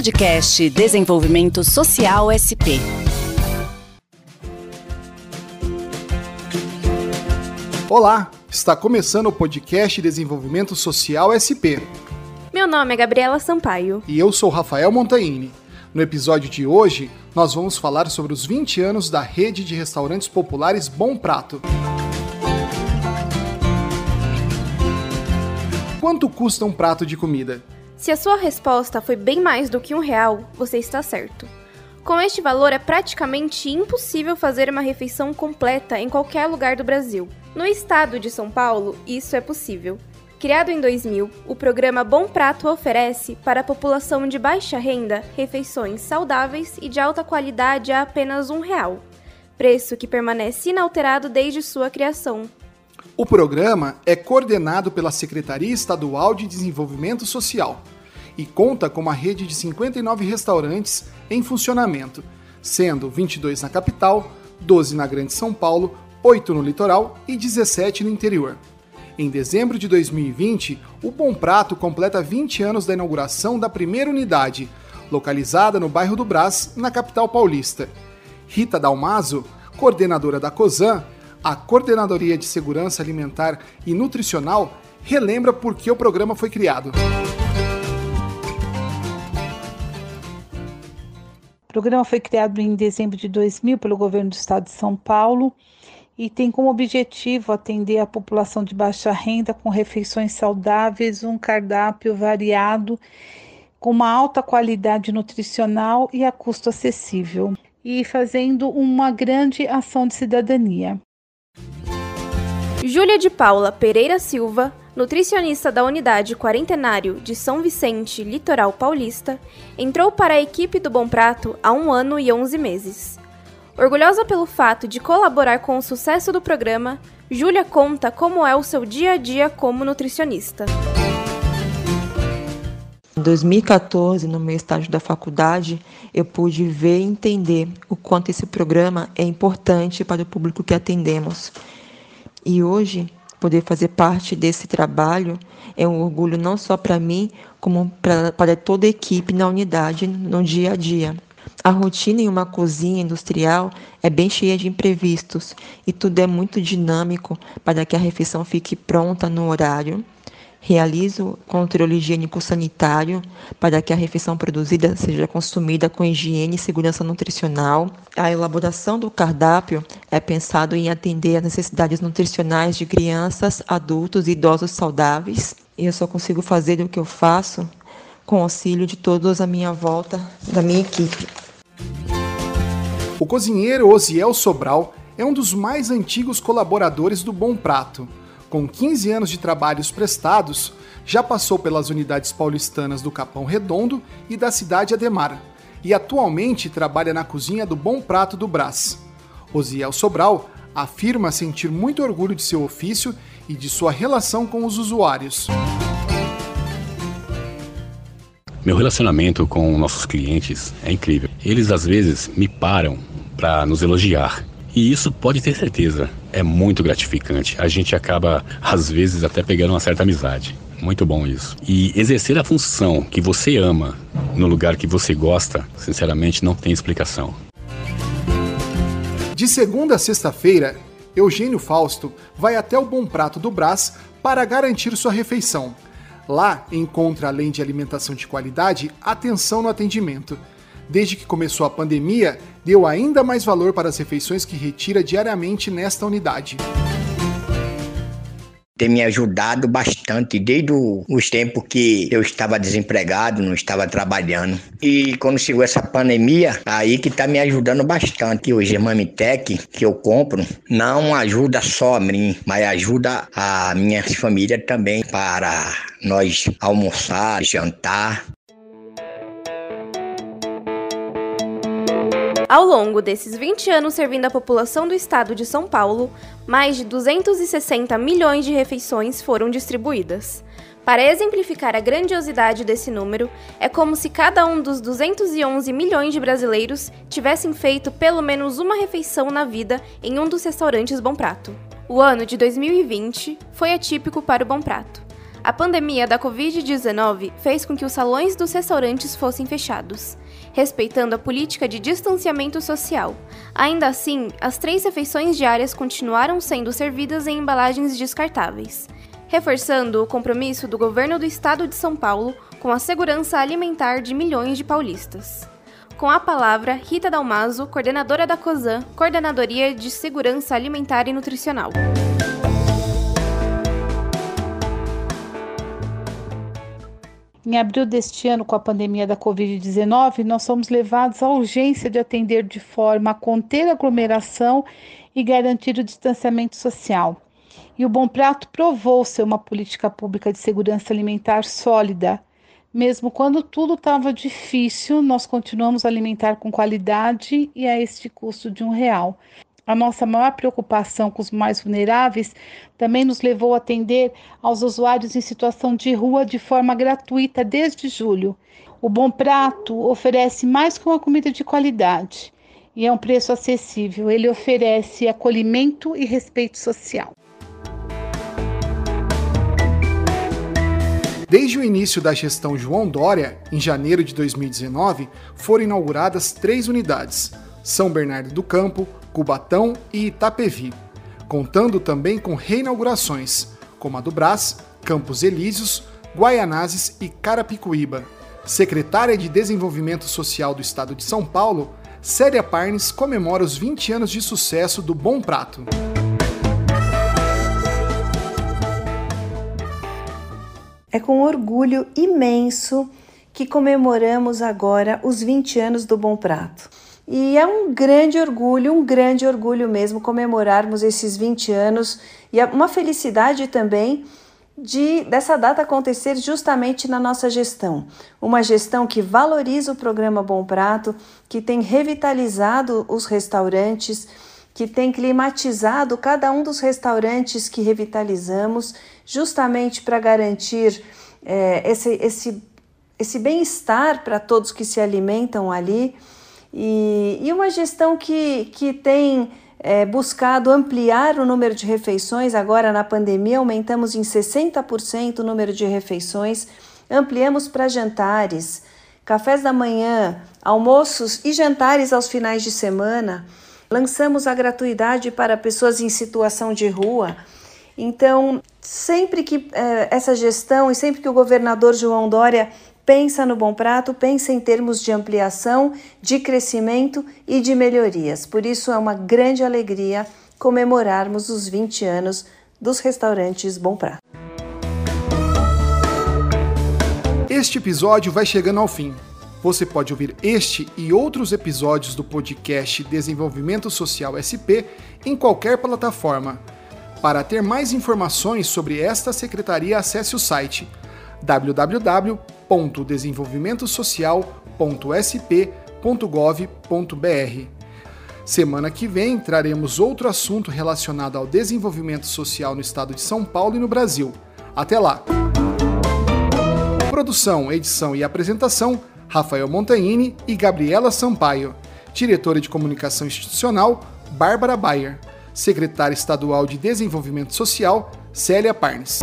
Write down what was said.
Podcast Desenvolvimento Social SP. Olá, está começando o podcast Desenvolvimento Social SP. Meu nome é Gabriela Sampaio. E eu sou Rafael Montaini. No episódio de hoje, nós vamos falar sobre os 20 anos da rede de restaurantes populares Bom Prato. Quanto custa um prato de comida? Se a sua resposta foi bem mais do que um real, você está certo. Com este valor, é praticamente impossível fazer uma refeição completa em qualquer lugar do Brasil. No estado de São Paulo, isso é possível. Criado em 2000, o programa Bom Prato oferece para a população de baixa renda refeições saudáveis e de alta qualidade a apenas um real, preço que permanece inalterado desde sua criação. O programa é coordenado pela Secretaria Estadual de Desenvolvimento Social e conta com uma rede de 59 restaurantes em funcionamento, sendo 22 na capital, 12 na Grande São Paulo, 8 no litoral e 17 no interior. Em dezembro de 2020, o Bom Prato completa 20 anos da inauguração da primeira unidade, localizada no bairro do Brás, na capital paulista. Rita Dalmaso, coordenadora da COSAN, a Coordenadoria de Segurança Alimentar e Nutricional, relembra por que o programa foi criado. O programa foi criado em dezembro de 2000 pelo governo do estado de São Paulo e tem como objetivo atender a população de baixa renda com refeições saudáveis, um cardápio variado, com uma alta qualidade nutricional e a custo acessível, e fazendo uma grande ação de cidadania. Júlia de Paula Pereira Silva, nutricionista da unidade Quarentenário de São Vicente, Litoral Paulista, entrou para a equipe do Bom Prato há um ano e 11 meses. Orgulhosa pelo fato de colaborar com o sucesso do programa, Júlia conta como é o seu dia a dia como nutricionista. Em 2014, no meu estágio da faculdade, eu pude ver e entender o quanto esse programa é importante para o público que atendemos. E hoje, poder fazer parte desse trabalho é um orgulho não só para mim, como pra, para toda a equipe na unidade no dia a dia. A rotina em uma cozinha industrial é bem cheia de imprevistos e tudo é muito dinâmico para que a refeição fique pronta no horário. Realizo controle higiênico-sanitário para que a refeição produzida seja consumida com higiene e segurança nutricional. A elaboração do cardápio é pensado em atender às necessidades nutricionais de crianças, adultos e idosos saudáveis. E eu só consigo fazer o que eu faço com auxílio de todos à minha volta, da minha equipe. O cozinheiro Osiel Sobral é um dos mais antigos colaboradores do Bom Prato. Com 15 anos de trabalhos prestados, já passou pelas unidades paulistanas do Capão Redondo e da cidade Ademar, e atualmente trabalha na cozinha do Bom Prato do Brás. Osiel Sobral afirma sentir muito orgulho de seu ofício e de sua relação com os usuários. Meu relacionamento com nossos clientes é incrível. Eles às vezes me param para nos elogiar. E isso pode ter certeza, é muito gratificante. A gente acaba, às vezes, até pegando uma certa amizade. Muito bom isso. E exercer a função que você ama no lugar que você gosta, sinceramente, não tem explicação. De segunda a sexta-feira, Eugênio Fausto vai até o Bom Prato do Brás para garantir sua refeição. Lá encontra, além de alimentação de qualidade, atenção no atendimento desde que começou a pandemia, deu ainda mais valor para as refeições que retira diariamente nesta unidade tem me ajudado bastante desde os tempos que eu estava desempregado, não estava trabalhando. E quando chegou essa pandemia, aí que está me ajudando bastante. Hoje a que eu compro não ajuda só a mim, mas ajuda a minha família também para nós almoçar, jantar. Ao longo desses 20 anos servindo a população do estado de São Paulo, mais de 260 milhões de refeições foram distribuídas. Para exemplificar a grandiosidade desse número, é como se cada um dos 211 milhões de brasileiros tivessem feito pelo menos uma refeição na vida em um dos restaurantes Bom Prato. O ano de 2020 foi atípico para o Bom Prato. A pandemia da Covid-19 fez com que os salões dos restaurantes fossem fechados, respeitando a política de distanciamento social. Ainda assim, as três refeições diárias continuaram sendo servidas em embalagens descartáveis, reforçando o compromisso do governo do estado de São Paulo com a segurança alimentar de milhões de paulistas. Com a palavra, Rita Dalmaso, coordenadora da COSAN, Coordenadoria de Segurança Alimentar e Nutricional. Em abril deste ano, com a pandemia da Covid-19, nós fomos levados à urgência de atender de forma a conter a aglomeração e garantir o distanciamento social. E o Bom Prato provou ser uma política pública de segurança alimentar sólida. Mesmo quando tudo estava difícil, nós continuamos a alimentar com qualidade e a este custo de um real. A nossa maior preocupação com os mais vulneráveis também nos levou a atender aos usuários em situação de rua de forma gratuita desde julho. O Bom Prato oferece mais que uma comida de qualidade e é um preço acessível. Ele oferece acolhimento e respeito social. Desde o início da gestão João Dória, em janeiro de 2019, foram inauguradas três unidades: São Bernardo do Campo, Cubatão e Itapevi, contando também com reinaugurações, como a do Brás, Campos Elíseos, Guaianazes e Carapicuíba. Secretária de Desenvolvimento Social do Estado de São Paulo, Célia Parnes comemora os 20 anos de sucesso do Bom Prato. É com orgulho imenso que comemoramos agora os 20 anos do Bom Prato. E é um grande orgulho, um grande orgulho mesmo comemorarmos esses 20 anos e é uma felicidade também de dessa data acontecer justamente na nossa gestão. Uma gestão que valoriza o programa Bom Prato, que tem revitalizado os restaurantes, que tem climatizado cada um dos restaurantes que revitalizamos, justamente para garantir é, esse, esse, esse bem-estar para todos que se alimentam ali e, e uma gestão que, que tem é, buscado ampliar o número de refeições. Agora, na pandemia, aumentamos em 60% o número de refeições, ampliamos para jantares, cafés da manhã, almoços e jantares aos finais de semana. Lançamos a gratuidade para pessoas em situação de rua. Então, sempre que é, essa gestão e sempre que o governador João Dória pensa no Bom Prato, pensa em termos de ampliação, de crescimento e de melhorias. Por isso é uma grande alegria comemorarmos os 20 anos dos restaurantes Bom Prato. Este episódio vai chegando ao fim. Você pode ouvir este e outros episódios do podcast Desenvolvimento Social SP em qualquer plataforma. Para ter mais informações sobre esta secretaria, acesse o site www.desenvolvimentosocial.sp.gov.br. Semana que vem traremos outro assunto relacionado ao desenvolvimento social no estado de São Paulo e no Brasil. Até lá! Produção, edição e apresentação: Rafael Montanini e Gabriela Sampaio. Diretora de Comunicação Institucional: Bárbara Bayer. Secretária Estadual de Desenvolvimento Social: Célia Parnes.